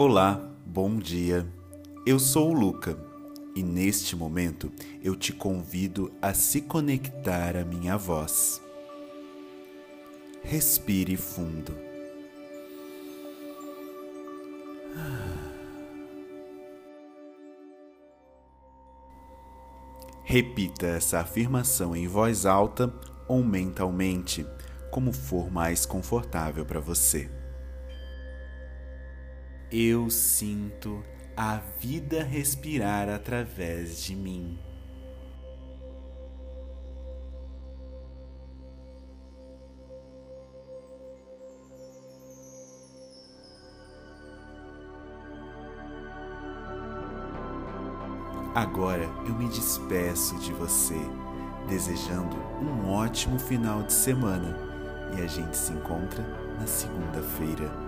Olá, bom dia. Eu sou o Luca e neste momento eu te convido a se conectar à minha voz. Respire fundo. Repita essa afirmação em voz alta ou mentalmente, como for mais confortável para você. Eu sinto a vida respirar através de mim. Agora eu me despeço de você, desejando um ótimo final de semana e a gente se encontra na segunda-feira